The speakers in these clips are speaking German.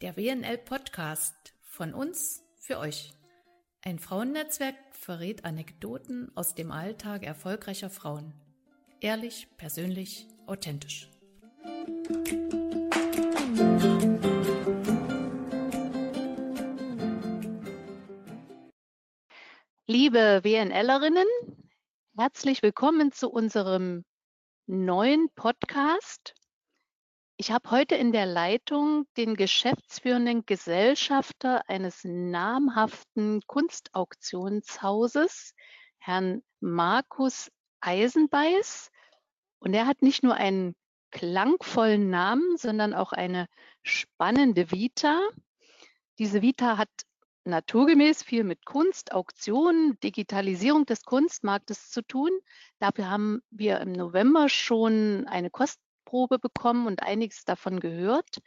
Der WNL Podcast von uns für euch. Ein Frauennetzwerk verrät Anekdoten aus dem Alltag erfolgreicher Frauen. Ehrlich, persönlich, authentisch. Liebe WNLerinnen, herzlich willkommen zu unserem neuen Podcast. Ich habe heute in der Leitung den geschäftsführenden Gesellschafter eines namhaften Kunstauktionshauses, Herrn Markus Eisenbeiß. Und er hat nicht nur einen klangvollen Namen, sondern auch eine spannende Vita. Diese Vita hat naturgemäß viel mit Kunst, Auktionen, Digitalisierung des Kunstmarktes zu tun. Dafür haben wir im November schon eine Kostprobe bekommen und einiges davon gehört.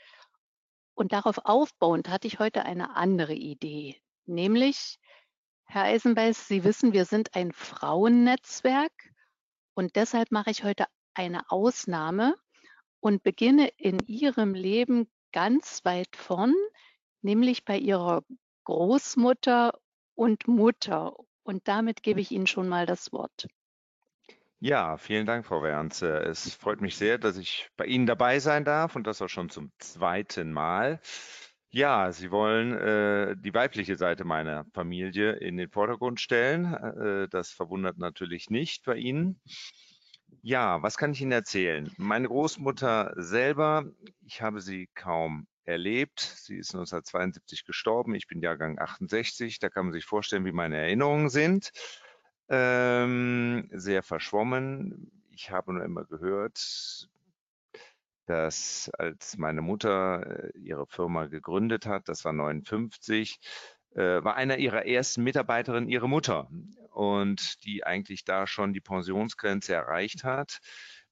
Und darauf aufbauend hatte ich heute eine andere Idee, nämlich, Herr Eisenbeiß, Sie wissen, wir sind ein Frauennetzwerk und deshalb mache ich heute eine Ausnahme und beginne in Ihrem Leben ganz weit vorn, nämlich bei Ihrer Großmutter und Mutter. Und damit gebe ich Ihnen schon mal das Wort. Ja, vielen Dank, Frau Wernze. Es freut mich sehr, dass ich bei Ihnen dabei sein darf und das auch schon zum zweiten Mal. Ja, Sie wollen äh, die weibliche Seite meiner Familie in den Vordergrund stellen. Äh, das verwundert natürlich nicht bei Ihnen. Ja, was kann ich Ihnen erzählen? Meine Großmutter selber, ich habe sie kaum erlebt. Sie ist 1972 gestorben. Ich bin Jahrgang 68. Da kann man sich vorstellen, wie meine Erinnerungen sind. Ähm, sehr verschwommen. Ich habe nur immer gehört, dass als meine Mutter äh, ihre Firma gegründet hat, das war 59, äh, war einer ihrer ersten Mitarbeiterinnen ihre Mutter und die eigentlich da schon die Pensionsgrenze erreicht hat.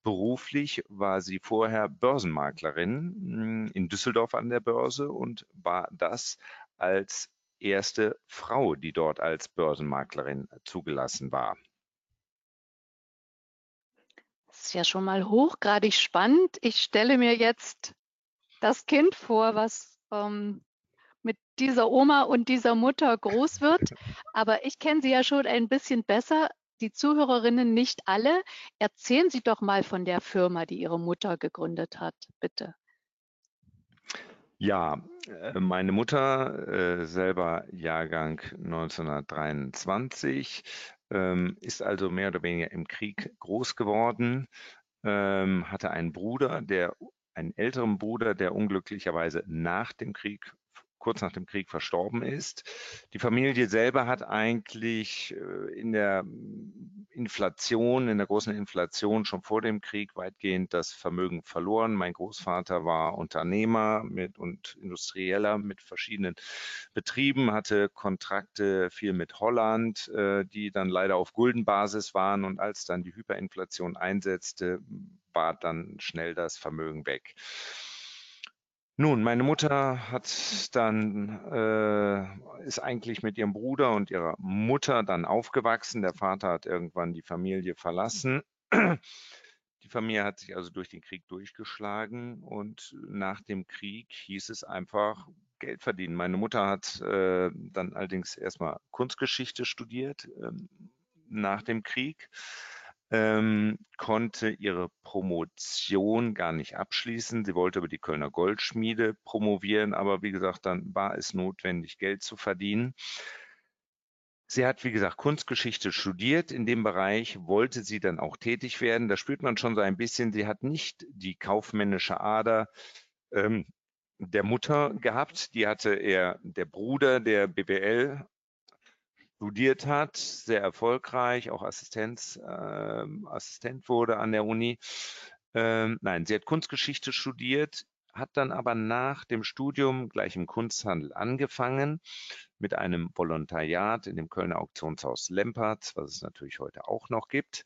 Beruflich war sie vorher Börsenmaklerin hm, in Düsseldorf an der Börse und war das als erste Frau, die dort als Börsenmaklerin zugelassen war. Das ist ja schon mal hochgradig spannend. Ich stelle mir jetzt das Kind vor, was ähm, mit dieser Oma und dieser Mutter groß wird. Aber ich kenne sie ja schon ein bisschen besser die Zuhörerinnen nicht alle. Erzählen Sie doch mal von der Firma, die Ihre Mutter gegründet hat, bitte. Ja, äh, meine Mutter, äh, selber Jahrgang 1923, ähm, ist also mehr oder weniger im Krieg groß geworden, ähm, hatte einen Bruder, der einen älteren Bruder, der unglücklicherweise nach dem Krieg kurz nach dem Krieg verstorben ist. Die Familie selber hat eigentlich äh, in der Inflation, in der großen Inflation schon vor dem Krieg weitgehend das Vermögen verloren. Mein Großvater war Unternehmer mit und Industrieller mit verschiedenen Betrieben, hatte Kontrakte viel mit Holland, äh, die dann leider auf Guldenbasis waren. Und als dann die Hyperinflation einsetzte, war dann schnell das Vermögen weg. Nun, meine Mutter hat dann, äh, ist eigentlich mit ihrem Bruder und ihrer Mutter dann aufgewachsen. Der Vater hat irgendwann die Familie verlassen. Die Familie hat sich also durch den Krieg durchgeschlagen und nach dem Krieg hieß es einfach Geld verdienen. Meine Mutter hat äh, dann allerdings erstmal Kunstgeschichte studiert äh, nach dem Krieg ähm, konnte ihre Promotion gar nicht abschließen. Sie wollte über die Kölner Goldschmiede promovieren, aber wie gesagt, dann war es notwendig, Geld zu verdienen. Sie hat, wie gesagt, Kunstgeschichte studiert. In dem Bereich wollte sie dann auch tätig werden. Da spürt man schon so ein bisschen, sie hat nicht die kaufmännische Ader ähm, der Mutter gehabt. Die hatte er der Bruder, der BWL studiert hat, sehr erfolgreich, auch Assistenz, äh, Assistent wurde an der Uni. Ähm, nein, sie hat Kunstgeschichte studiert, hat dann aber nach dem Studium gleich im Kunsthandel angefangen mit einem Volontariat in dem Kölner Auktionshaus Lempertz, was es natürlich heute auch noch gibt.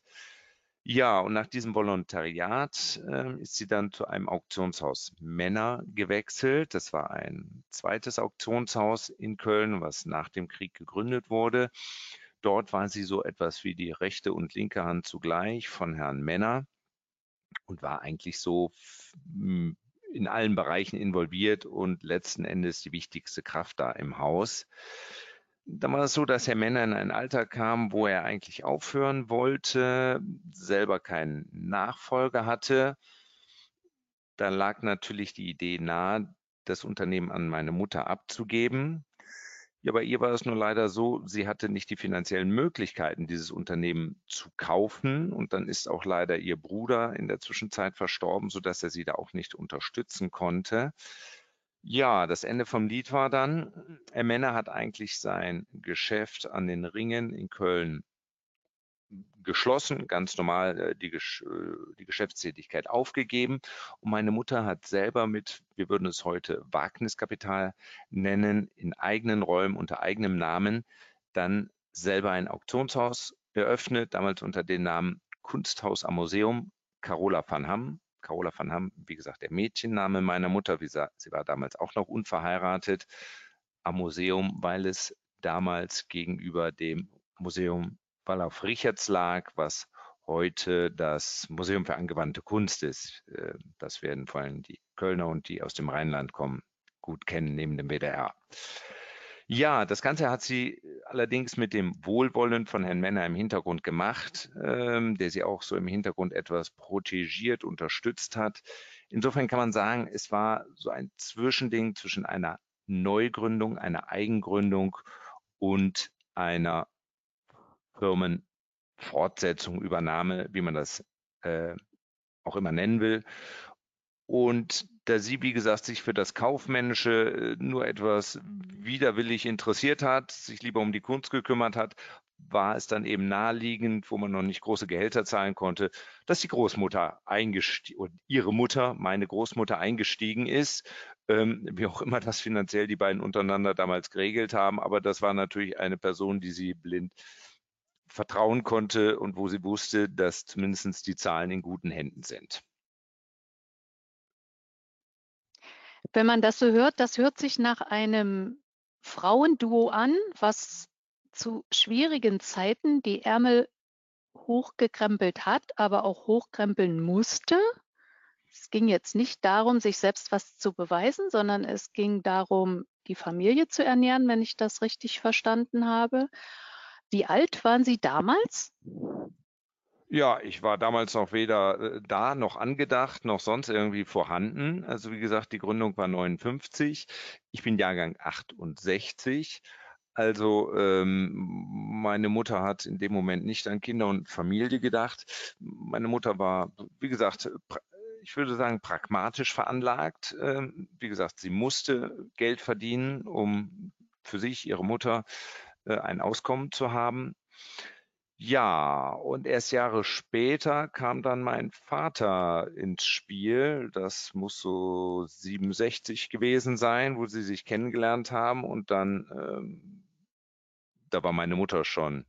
Ja, und nach diesem Volontariat äh, ist sie dann zu einem Auktionshaus Männer gewechselt. Das war ein zweites Auktionshaus in Köln, was nach dem Krieg gegründet wurde. Dort war sie so etwas wie die rechte und linke Hand zugleich von Herrn Männer. und war eigentlich so in allen Bereichen involviert und letzten Endes die wichtigste Kraft da im Haus. Dann war es so, dass Herr Männer in ein Alter kam, wo er eigentlich aufhören wollte, selber keinen Nachfolger hatte. Da lag natürlich die Idee nahe, das Unternehmen an meine Mutter abzugeben. Ja, bei ihr war es nur leider so, sie hatte nicht die finanziellen Möglichkeiten, dieses Unternehmen zu kaufen. Und dann ist auch leider ihr Bruder in der Zwischenzeit verstorben, sodass er sie da auch nicht unterstützen konnte. Ja, das Ende vom Lied war dann, Männer hat eigentlich sein Geschäft an den Ringen in Köln geschlossen, ganz normal äh, die, Gesch äh, die Geschäftstätigkeit aufgegeben. Und meine Mutter hat selber mit, wir würden es heute Wagniskapital nennen, in eigenen Räumen unter eigenem Namen dann selber ein Auktionshaus eröffnet, damals unter dem Namen Kunsthaus am Museum Carola van Hamm. Carola van Hamm, wie gesagt, der Mädchenname meiner Mutter. Wie gesagt, sie war damals auch noch unverheiratet am Museum, weil es damals gegenüber dem Museum weil auf Richards lag, was heute das Museum für angewandte Kunst ist. Äh, das werden vor allem die Kölner und die aus dem Rheinland kommen gut kennen neben dem WDR. Ja, das Ganze hat sie allerdings mit dem Wohlwollen von Herrn Männer im Hintergrund gemacht, ähm, der sie auch so im Hintergrund etwas protegiert, unterstützt hat. Insofern kann man sagen, es war so ein Zwischending zwischen einer Neugründung, einer Eigengründung und einer Firmenfortsetzung, Übernahme, wie man das äh, auch immer nennen will. Und da sie, wie gesagt, sich für das Kaufmännische äh, nur etwas widerwillig interessiert hat, sich lieber um die Kunst gekümmert hat, war es dann eben naheliegend, wo man noch nicht große Gehälter zahlen konnte, dass die Großmutter eingestiegen, ihre Mutter, meine Großmutter eingestiegen ist, ähm, wie auch immer das finanziell die beiden untereinander damals geregelt haben. Aber das war natürlich eine Person, die sie blind vertrauen konnte und wo sie wusste, dass zumindest die Zahlen in guten Händen sind. Wenn man das so hört, das hört sich nach einem Frauenduo an, was zu schwierigen Zeiten die Ärmel hochgekrempelt hat, aber auch hochkrempeln musste. Es ging jetzt nicht darum, sich selbst was zu beweisen, sondern es ging darum, die Familie zu ernähren, wenn ich das richtig verstanden habe. Wie alt waren Sie damals? Ja, ich war damals noch weder äh, da noch angedacht noch sonst irgendwie vorhanden. Also wie gesagt, die Gründung war 59. Ich bin Jahrgang 68. Also ähm, meine Mutter hat in dem Moment nicht an Kinder und Familie gedacht. Meine Mutter war, wie gesagt, ich würde sagen, pragmatisch veranlagt. Ähm, wie gesagt, sie musste Geld verdienen, um für sich, ihre Mutter äh, ein Auskommen zu haben. Ja, und erst Jahre später kam dann mein Vater ins Spiel. Das muss so 67 gewesen sein, wo sie sich kennengelernt haben. Und dann, ähm, da war meine Mutter schon,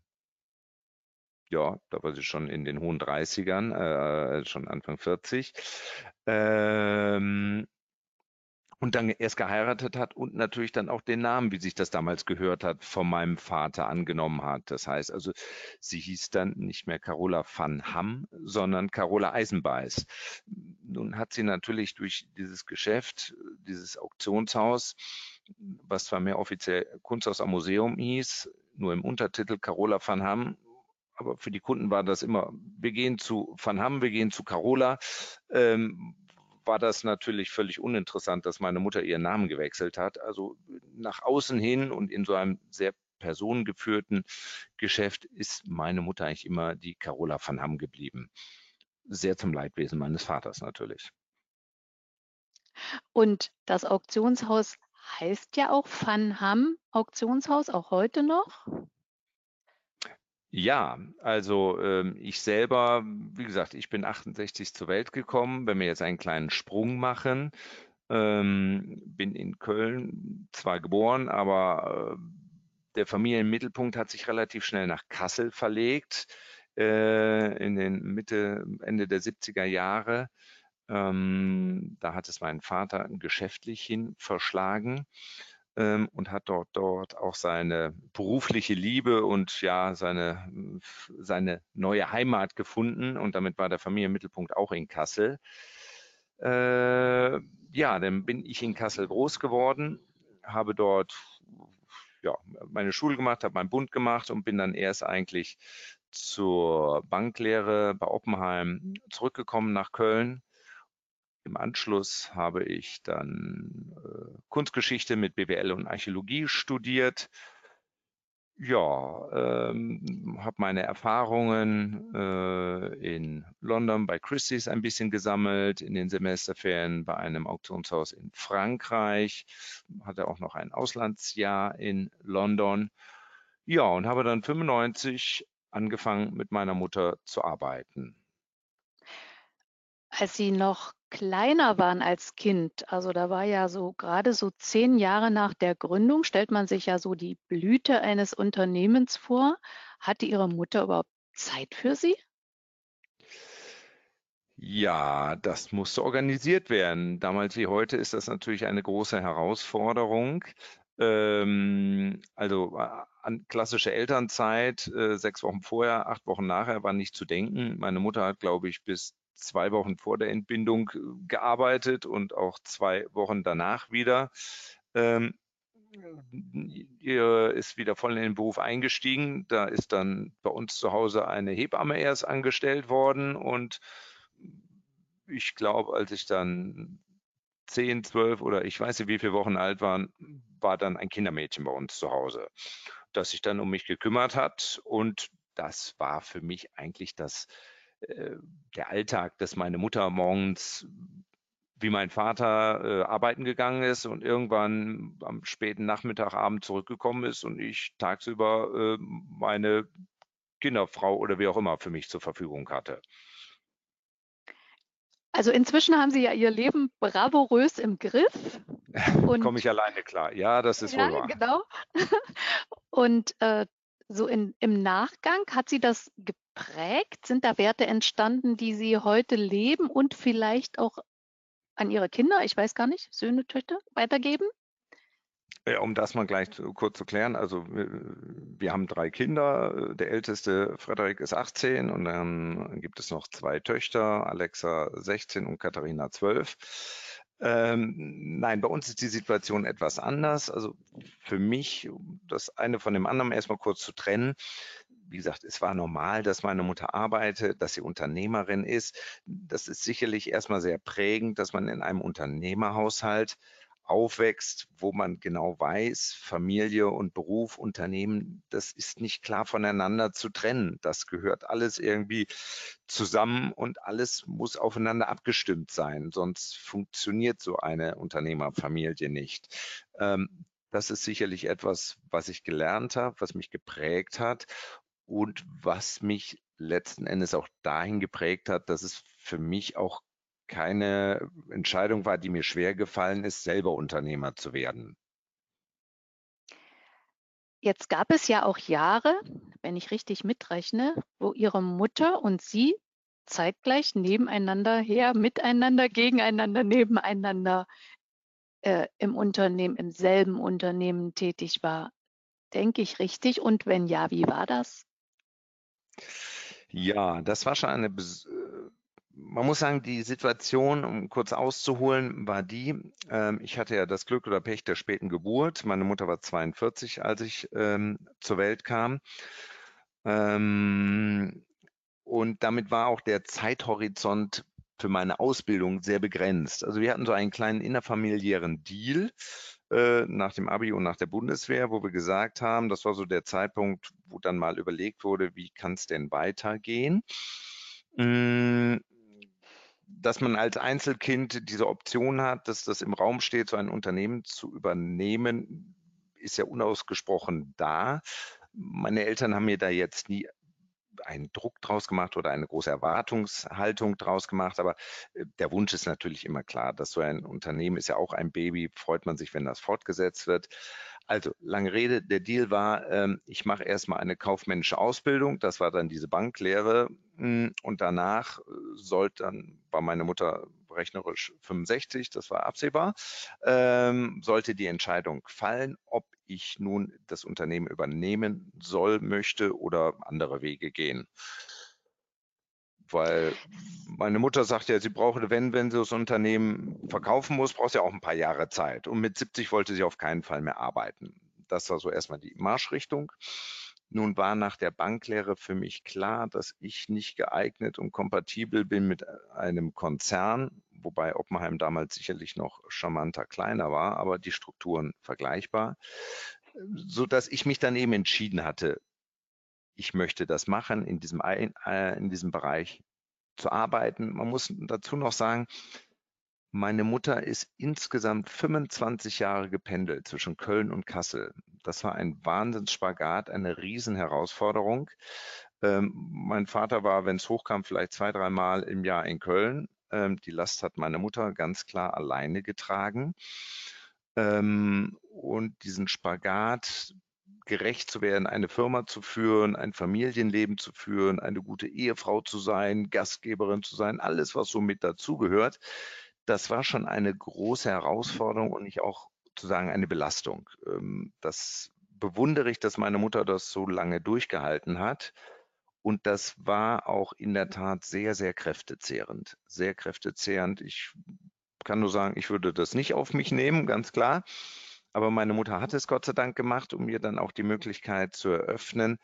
ja, da war sie schon in den hohen 30ern, äh, schon Anfang 40. Ähm, und dann erst geheiratet hat und natürlich dann auch den Namen, wie sich das damals gehört hat, von meinem Vater angenommen hat. Das heißt also, sie hieß dann nicht mehr Carola van Hamm, sondern Carola Eisenbeiß. Nun hat sie natürlich durch dieses Geschäft, dieses Auktionshaus, was zwar mehr offiziell Kunsthaus am Museum hieß, nur im Untertitel Carola van Hamm, aber für die Kunden war das immer, wir gehen zu Van Hamm, wir gehen zu Carola, ähm, war das natürlich völlig uninteressant, dass meine Mutter ihren Namen gewechselt hat. Also nach außen hin und in so einem sehr personengeführten Geschäft ist meine Mutter eigentlich immer die Carola van Hamm geblieben. Sehr zum Leidwesen meines Vaters natürlich. Und das Auktionshaus heißt ja auch Van Hamm Auktionshaus, auch heute noch? Ja, also ähm, ich selber, wie gesagt, ich bin 68 zur Welt gekommen. Wenn wir jetzt einen kleinen Sprung machen, ähm, bin in Köln zwar geboren, aber äh, der Familienmittelpunkt hat sich relativ schnell nach Kassel verlegt äh, in den Mitte, Ende der 70er Jahre. Ähm, da hat es mein Vater geschäftlich hin verschlagen. Ähm, und hat dort, dort auch seine berufliche Liebe und ja, seine, seine neue Heimat gefunden. Und damit war der Familienmittelpunkt auch in Kassel. Äh, ja, dann bin ich in Kassel groß geworden, habe dort ja, meine Schule gemacht, habe meinen Bund gemacht und bin dann erst eigentlich zur Banklehre bei Oppenheim zurückgekommen nach Köln im Anschluss habe ich dann äh, Kunstgeschichte mit BWL und Archäologie studiert. Ja, ähm, habe meine Erfahrungen äh, in London bei Christie's ein bisschen gesammelt, in den Semesterferien bei einem Auktionshaus in Frankreich, hatte auch noch ein Auslandsjahr in London. Ja, und habe dann 95 angefangen mit meiner Mutter zu arbeiten. Als Sie noch kleiner waren als Kind, also da war ja so gerade so zehn Jahre nach der Gründung, stellt man sich ja so die Blüte eines Unternehmens vor. Hatte Ihre Mutter überhaupt Zeit für Sie? Ja, das musste organisiert werden. Damals wie heute ist das natürlich eine große Herausforderung. Ähm, also äh, an klassische Elternzeit, äh, sechs Wochen vorher, acht Wochen nachher war nicht zu denken. Meine Mutter hat, glaube ich, bis zwei Wochen vor der Entbindung äh, gearbeitet und auch zwei Wochen danach wieder. Ähm, ihr ist wieder voll in den Beruf eingestiegen. Da ist dann bei uns zu Hause eine Hebamme erst angestellt worden und ich glaube, als ich dann zehn, zwölf oder ich weiß nicht, wie viele Wochen alt war, war dann ein Kindermädchen bei uns zu Hause, das sich dann um mich gekümmert hat und das war für mich eigentlich das äh, der Alltag, dass meine Mutter morgens wie mein Vater äh, arbeiten gegangen ist und irgendwann am späten Nachmittag, Abend zurückgekommen ist und ich tagsüber äh, meine Kinderfrau oder wie auch immer für mich zur Verfügung hatte. Also inzwischen haben Sie ja Ihr Leben bravourös im Griff. Komme ich alleine klar. Ja, das ist ja, wohl wahr. Genau. Und äh, so in, im Nachgang hat Sie das geprägt? Sind da Werte entstanden, die Sie heute leben und vielleicht auch an Ihre Kinder, ich weiß gar nicht, Söhne, Töchter weitergeben? Ja, um das mal gleich zu, kurz zu klären, also wir, wir, haben drei Kinder. Der älteste Frederik ist 18 und dann gibt es noch zwei Töchter, Alexa 16 und Katharina 12. Ähm, nein, bei uns ist die Situation etwas anders. Also für mich, das eine von dem anderen erstmal kurz zu trennen. Wie gesagt, es war normal, dass meine Mutter arbeitet, dass sie Unternehmerin ist. Das ist sicherlich erstmal sehr prägend, dass man in einem Unternehmerhaushalt aufwächst, wo man genau weiß, Familie und Beruf, Unternehmen, das ist nicht klar voneinander zu trennen. Das gehört alles irgendwie zusammen und alles muss aufeinander abgestimmt sein, sonst funktioniert so eine Unternehmerfamilie nicht. Ähm, das ist sicherlich etwas, was ich gelernt habe, was mich geprägt hat und was mich letzten Endes auch dahin geprägt hat, dass es für mich auch keine Entscheidung war, die mir schwer gefallen ist, selber Unternehmer zu werden. Jetzt gab es ja auch Jahre, wenn ich richtig mitrechne, wo Ihre Mutter und Sie zeitgleich nebeneinander her, miteinander, gegeneinander, nebeneinander äh, im Unternehmen, im selben Unternehmen tätig war. Denke ich richtig? Und wenn ja, wie war das? Ja, das war schon eine man muss sagen, die Situation, um kurz auszuholen, war die, ähm, ich hatte ja das Glück oder Pech der späten Geburt. Meine Mutter war 42, als ich ähm, zur Welt kam. Ähm, und damit war auch der Zeithorizont für meine Ausbildung sehr begrenzt. Also wir hatten so einen kleinen innerfamiliären Deal äh, nach dem Abi und nach der Bundeswehr, wo wir gesagt haben, das war so der Zeitpunkt, wo dann mal überlegt wurde, wie kann es denn weitergehen? Mm, dass man als Einzelkind diese Option hat, dass das im Raum steht, so ein Unternehmen zu übernehmen, ist ja unausgesprochen da. Meine Eltern haben mir da jetzt nie einen Druck draus gemacht oder eine große Erwartungshaltung draus gemacht. Aber äh, der Wunsch ist natürlich immer klar, dass so ein Unternehmen ist ja auch ein Baby, freut man sich, wenn das fortgesetzt wird. Also, lange Rede, der Deal war, ähm, ich mache erstmal eine kaufmännische Ausbildung, das war dann diese Banklehre hm, und danach äh, sollte dann, war meine Mutter rechnerisch 65, das war absehbar, ähm, sollte die Entscheidung fallen, ob ich nun das Unternehmen übernehmen soll, möchte oder andere Wege gehen. Weil meine Mutter sagt ja, sie brauchte, wenn, wenn sie das Unternehmen verkaufen muss, braucht sie auch ein paar Jahre Zeit. Und mit 70 wollte sie auf keinen Fall mehr arbeiten. Das war so erstmal die Marschrichtung. Nun war nach der Banklehre für mich klar, dass ich nicht geeignet und kompatibel bin mit einem Konzern, wobei Oppenheim damals sicherlich noch charmanter kleiner war, aber die Strukturen vergleichbar, so dass ich mich dann eben entschieden hatte, ich möchte das machen, in diesem, äh, in diesem Bereich zu arbeiten. Man muss dazu noch sagen, meine Mutter ist insgesamt 25 Jahre gependelt zwischen Köln und Kassel. Das war ein Wahnsinnsspagat, eine Riesenherausforderung. Ähm, mein Vater war, wenn es hochkam, vielleicht zwei, dreimal im Jahr in Köln. Ähm, die Last hat meine Mutter ganz klar alleine getragen. Ähm, und diesen Spagat gerecht zu werden, eine Firma zu führen, ein Familienleben zu führen, eine gute Ehefrau zu sein, Gastgeberin zu sein, alles, was so mit dazugehört. Das war schon eine große Herausforderung und nicht auch zu sagen eine Belastung. Ähm, das bewundere ich, dass meine Mutter das so lange durchgehalten hat. Und das war auch in der Tat sehr, sehr kräftezehrend. Sehr kräftezehrend. Ich kann nur sagen, ich würde das nicht auf mich nehmen, ganz klar. Aber meine Mutter hat es Gott sei Dank gemacht, um mir dann auch die Möglichkeit zu eröffnen,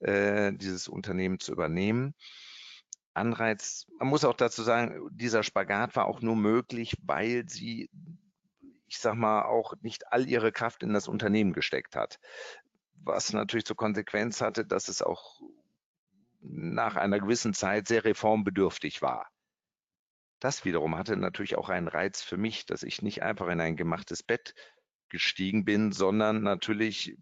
äh, dieses Unternehmen zu übernehmen. Anreiz, man muss auch dazu sagen, dieser Spagat war auch nur möglich, weil sie, ich sag mal, auch nicht all ihre Kraft in das Unternehmen gesteckt hat. Was natürlich zur Konsequenz hatte, dass es auch nach einer gewissen Zeit sehr reformbedürftig war. Das wiederum hatte natürlich auch einen Reiz für mich, dass ich nicht einfach in ein gemachtes Bett gestiegen bin, sondern natürlich,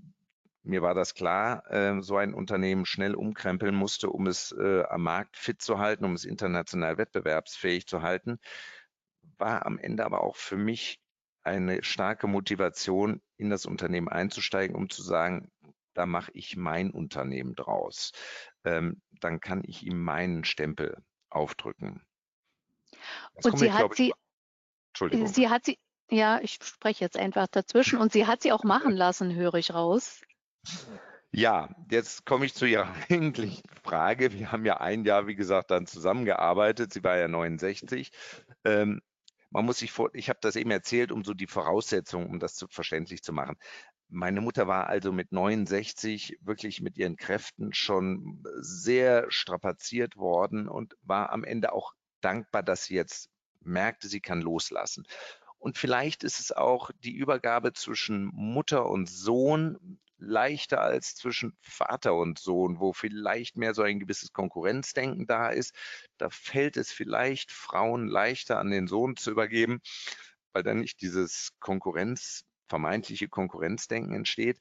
mir war das klar, äh, so ein Unternehmen schnell umkrempeln musste, um es äh, am Markt fit zu halten, um es international wettbewerbsfähig zu halten, war am Ende aber auch für mich eine starke Motivation, in das Unternehmen einzusteigen, um zu sagen, da mache ich mein Unternehmen draus. Ähm, dann kann ich ihm meinen Stempel aufdrücken. Das Und sie ich, hat sie, Entschuldigung. sie hat sie, ja, ich spreche jetzt einfach dazwischen und sie hat sie auch machen lassen, höre ich raus. Ja, jetzt komme ich zu Ihrer eigentlichen Frage. Wir haben ja ein Jahr, wie gesagt, dann zusammengearbeitet. Sie war ja 69. Ähm, man muss sich vor, ich habe das eben erzählt, um so die Voraussetzungen, um das zu, verständlich zu machen. Meine Mutter war also mit 69 wirklich mit ihren Kräften schon sehr strapaziert worden und war am Ende auch dankbar, dass sie jetzt merkte, sie kann loslassen. Und vielleicht ist es auch die Übergabe zwischen Mutter und Sohn leichter als zwischen Vater und Sohn, wo vielleicht mehr so ein gewisses Konkurrenzdenken da ist. Da fällt es vielleicht Frauen leichter an den Sohn zu übergeben, weil dann nicht dieses Konkurrenz, vermeintliche Konkurrenzdenken entsteht.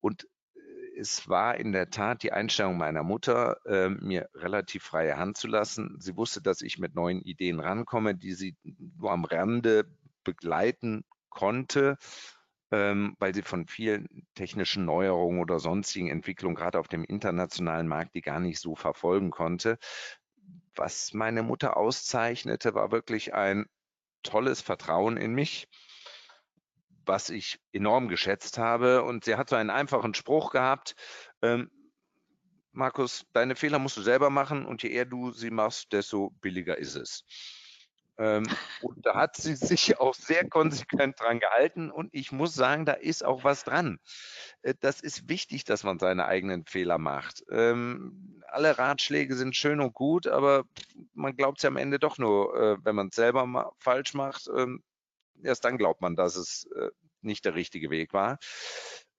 Und äh, es war in der Tat die Einstellung meiner Mutter, äh, mir relativ freie Hand zu lassen. Sie wusste, dass ich mit neuen Ideen rankomme, die sie nur am Rande begleiten konnte, ähm, weil sie von vielen technischen Neuerungen oder sonstigen Entwicklungen, gerade auf dem internationalen Markt, die gar nicht so verfolgen konnte. Was meine Mutter auszeichnete, war wirklich ein tolles Vertrauen in mich, was ich enorm geschätzt habe. Und sie hat so einen einfachen Spruch gehabt, ähm, Markus, deine Fehler musst du selber machen und je eher du sie machst, desto billiger ist es. Ähm, und da hat sie sich auch sehr konsequent dran gehalten. Und ich muss sagen, da ist auch was dran. Äh, das ist wichtig, dass man seine eigenen Fehler macht. Ähm, alle Ratschläge sind schön und gut, aber man glaubt ja am Ende doch nur, äh, wenn man es selber ma falsch macht. Ähm, erst dann glaubt man, dass es äh, nicht der richtige Weg war.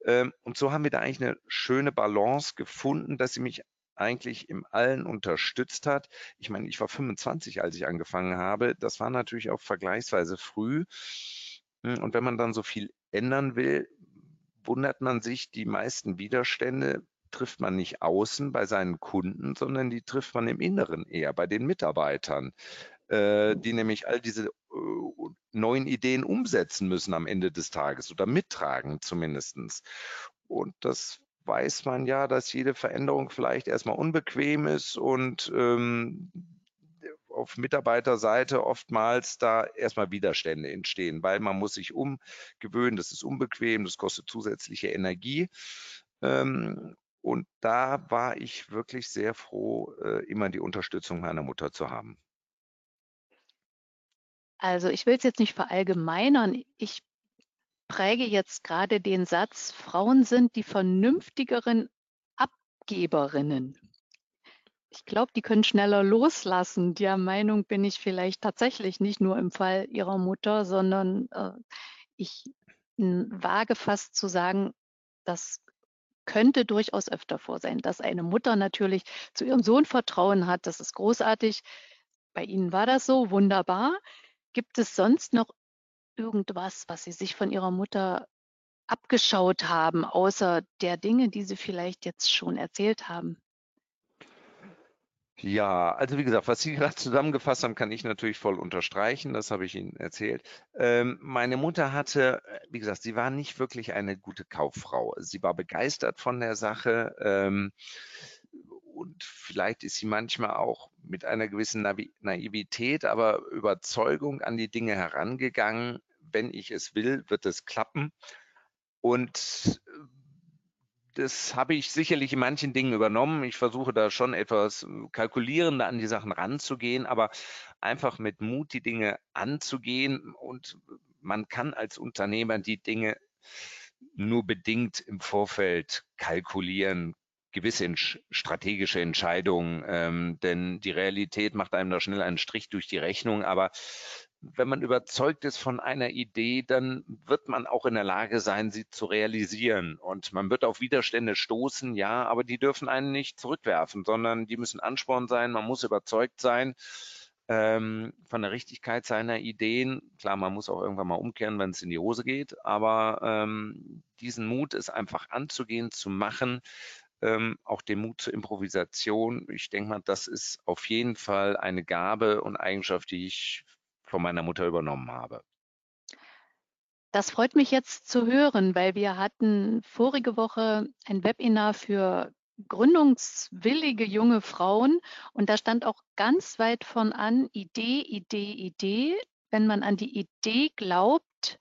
Ähm, und so haben wir da eigentlich eine schöne Balance gefunden, dass sie mich eigentlich im Allen unterstützt hat. Ich meine, ich war 25, als ich angefangen habe. Das war natürlich auch vergleichsweise früh. Hm, und wenn man dann so viel ändern will, wundert man sich, die meisten Widerstände trifft man nicht außen bei seinen Kunden, sondern die trifft man im Inneren eher bei den Mitarbeitern, äh, die nämlich all diese neuen Ideen umsetzen müssen am Ende des Tages oder mittragen zumindestens. Und das weiß man ja, dass jede Veränderung vielleicht erstmal unbequem ist und ähm, auf Mitarbeiterseite oftmals da erstmal Widerstände entstehen, weil man muss sich umgewöhnen, das ist unbequem, das kostet zusätzliche Energie. Ähm, und da war ich wirklich sehr froh, äh, immer die Unterstützung meiner Mutter zu haben. Also ich will es jetzt nicht verallgemeinern. Ich präge jetzt gerade den Satz, Frauen sind die vernünftigeren Abgeberinnen. Ich glaube, die können schneller loslassen. Der Meinung bin ich vielleicht tatsächlich nicht nur im Fall ihrer Mutter, sondern äh, ich wage fast zu sagen, das könnte durchaus öfter vor sein, dass eine Mutter natürlich zu ihrem Sohn Vertrauen hat. Das ist großartig. Bei Ihnen war das so, wunderbar. Gibt es sonst noch irgendwas, was Sie sich von Ihrer Mutter abgeschaut haben, außer der Dinge, die Sie vielleicht jetzt schon erzählt haben? Ja, also wie gesagt, was Sie gerade zusammengefasst haben, kann ich natürlich voll unterstreichen. Das habe ich Ihnen erzählt. Ähm, meine Mutter hatte, äh, wie gesagt, sie war nicht wirklich eine gute Kauffrau. Sie war begeistert von der Sache. Ähm, und vielleicht ist sie manchmal auch mit einer gewissen Naivität, aber Überzeugung an die Dinge herangegangen. Wenn ich es will, wird es klappen. Und äh, das habe ich sicherlich in manchen Dingen übernommen. Ich versuche da schon etwas kalkulierender an die Sachen ranzugehen, aber einfach mit Mut die Dinge anzugehen. Und man kann als Unternehmer die Dinge nur bedingt im Vorfeld kalkulieren, gewisse strategische Entscheidungen, ähm, denn die Realität macht einem da schnell einen Strich durch die Rechnung. Aber wenn man überzeugt ist von einer Idee, dann wird man auch in der Lage sein, sie zu realisieren. Und man wird auf Widerstände stoßen, ja, aber die dürfen einen nicht zurückwerfen, sondern die müssen Ansporn sein. Man muss überzeugt sein ähm, von der Richtigkeit seiner Ideen. Klar, man muss auch irgendwann mal umkehren, wenn es in die Hose geht, aber ähm, diesen Mut, es einfach anzugehen, zu machen, ähm, auch den Mut zur Improvisation. Ich denke mal, das ist auf jeden Fall eine Gabe und Eigenschaft, die ich von meiner Mutter übernommen habe. Das freut mich jetzt zu hören, weil wir hatten vorige Woche ein Webinar für gründungswillige junge Frauen und da stand auch ganz weit von an Idee, Idee, Idee. Wenn man an die Idee glaubt,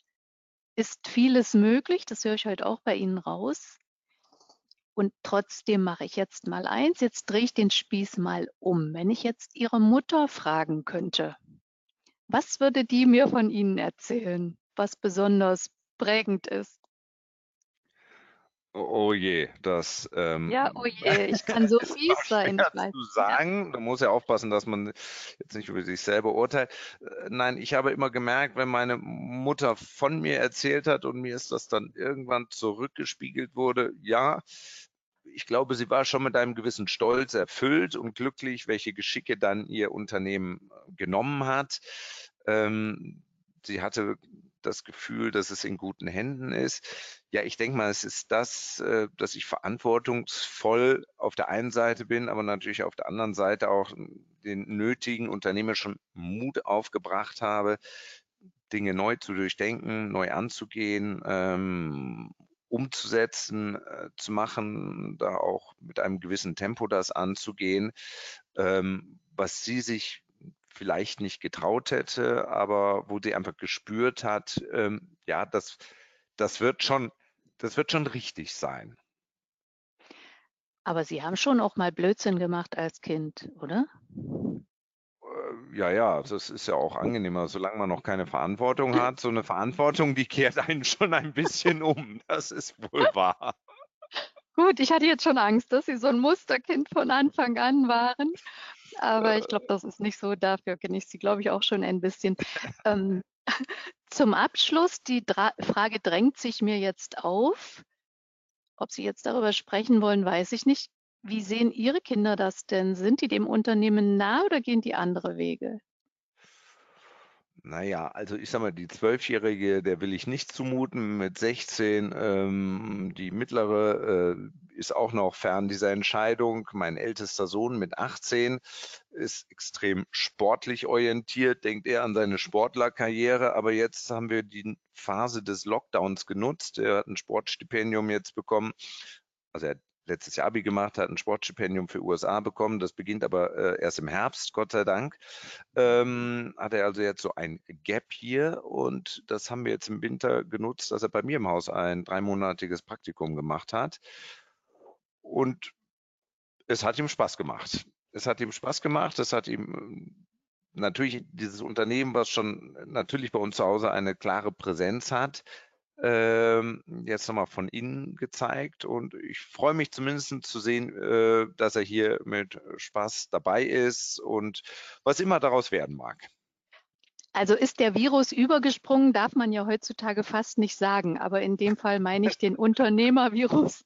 ist vieles möglich. Das höre ich heute auch bei Ihnen raus. Und trotzdem mache ich jetzt mal eins. Jetzt drehe ich den Spieß mal um. Wenn ich jetzt Ihre Mutter fragen könnte, was würde die mir von Ihnen erzählen, was besonders prägend ist? Oh, oh je, das. Ähm, ja, oh je, ich kann so fies sein. Zu sagen, da muss ja aufpassen, dass man jetzt nicht über sich selber urteilt. Äh, nein, ich habe immer gemerkt, wenn meine Mutter von mir erzählt hat und mir ist das dann irgendwann zurückgespiegelt wurde, ja, ich glaube, sie war schon mit einem gewissen Stolz erfüllt und glücklich, welche Geschicke dann ihr Unternehmen äh, genommen hat. Ähm, sie hatte das Gefühl, dass es in guten Händen ist. Ja, ich denke mal, es ist das, äh, dass ich verantwortungsvoll auf der einen Seite bin, aber natürlich auf der anderen Seite auch den nötigen unternehmerischen Mut aufgebracht habe, Dinge neu zu durchdenken, neu anzugehen ähm, umzusetzen, äh, zu machen, da auch mit einem gewissen Tempo das anzugehen, ähm, was sie sich vielleicht nicht getraut hätte, aber wo sie einfach gespürt hat, ähm, ja, das, das wird schon, das wird schon richtig sein. Aber Sie haben schon auch mal Blödsinn gemacht als Kind, oder? Ja, ja, das ist ja auch angenehmer, solange man noch keine Verantwortung hat. So eine Verantwortung, die kehrt einen schon ein bisschen um. Das ist wohl wahr. Gut, ich hatte jetzt schon Angst, dass Sie so ein Musterkind von Anfang an waren. Aber ich glaube, das ist nicht so. Dafür kenne ich Sie, glaube ich, auch schon ein bisschen. Ähm, zum Abschluss, die Dra Frage drängt sich mir jetzt auf. Ob Sie jetzt darüber sprechen wollen, weiß ich nicht. Wie sehen Ihre Kinder das denn? Sind die dem Unternehmen nah oder gehen die andere Wege? Naja, also ich sag mal, die Zwölfjährige, der will ich nicht zumuten mit 16. Ähm, die mittlere äh, ist auch noch fern dieser Entscheidung. Mein ältester Sohn mit 18 ist extrem sportlich orientiert, denkt eher an seine Sportlerkarriere. Aber jetzt haben wir die Phase des Lockdowns genutzt. Er hat ein Sportstipendium jetzt bekommen. Also er letztes Jahr Abi gemacht, hat ein Sportstipendium für USA bekommen. Das beginnt aber äh, erst im Herbst, Gott sei Dank. Ähm, hat er also jetzt so ein Gap hier und das haben wir jetzt im Winter genutzt, dass er bei mir im Haus ein dreimonatiges Praktikum gemacht hat. Und es hat ihm Spaß gemacht. Es hat ihm Spaß gemacht. Es hat ihm natürlich dieses Unternehmen, was schon natürlich bei uns zu Hause eine klare Präsenz hat, ähm, jetzt nochmal von innen gezeigt. Und ich freue mich zumindest zu sehen, äh, dass er hier mit Spaß dabei ist und was immer daraus werden mag. Also ist der Virus übergesprungen, darf man ja heutzutage fast nicht sagen. Aber in dem Fall meine ich den Unternehmervirus.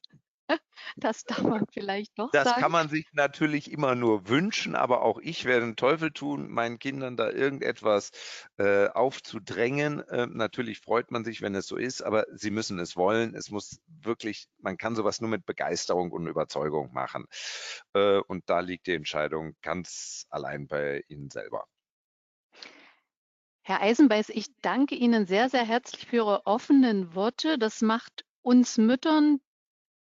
Das darf man vielleicht doch das sagen. kann man sich natürlich immer nur wünschen, aber auch ich werde den Teufel tun, meinen Kindern da irgendetwas äh, aufzudrängen. Äh, natürlich freut man sich, wenn es so ist, aber sie müssen es wollen. Es muss wirklich, man kann sowas nur mit Begeisterung und Überzeugung machen. Äh, und da liegt die Entscheidung ganz allein bei Ihnen selber. Herr Eisenbeiß, ich danke Ihnen sehr, sehr herzlich für Ihre offenen Worte. Das macht uns Müttern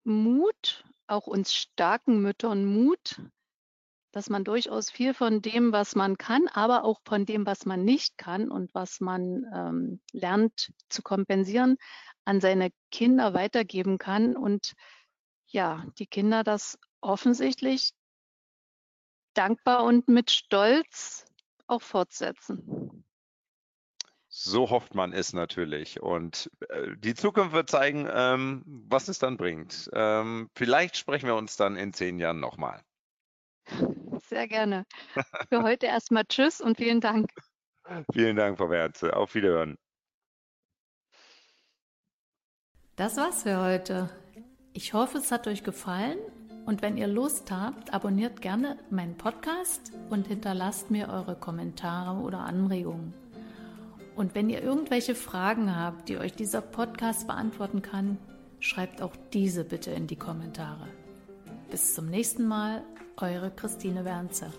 Mut, auch uns starken Müttern Mut, dass man durchaus viel von dem, was man kann, aber auch von dem, was man nicht kann und was man ähm, lernt zu kompensieren, an seine Kinder weitergeben kann und ja, die Kinder das offensichtlich dankbar und mit Stolz auch fortsetzen. So hofft man es natürlich. Und äh, die Zukunft wird zeigen, ähm, was es dann bringt. Ähm, vielleicht sprechen wir uns dann in zehn Jahren nochmal. Sehr gerne. Für heute erstmal Tschüss und vielen Dank. Vielen Dank, Frau Werze. Auf Wiederhören. Das war's für heute. Ich hoffe, es hat euch gefallen und wenn ihr Lust habt, abonniert gerne meinen Podcast und hinterlasst mir eure Kommentare oder Anregungen. Und wenn ihr irgendwelche Fragen habt, die euch dieser Podcast beantworten kann, schreibt auch diese bitte in die Kommentare. Bis zum nächsten Mal, eure Christine Wernzer.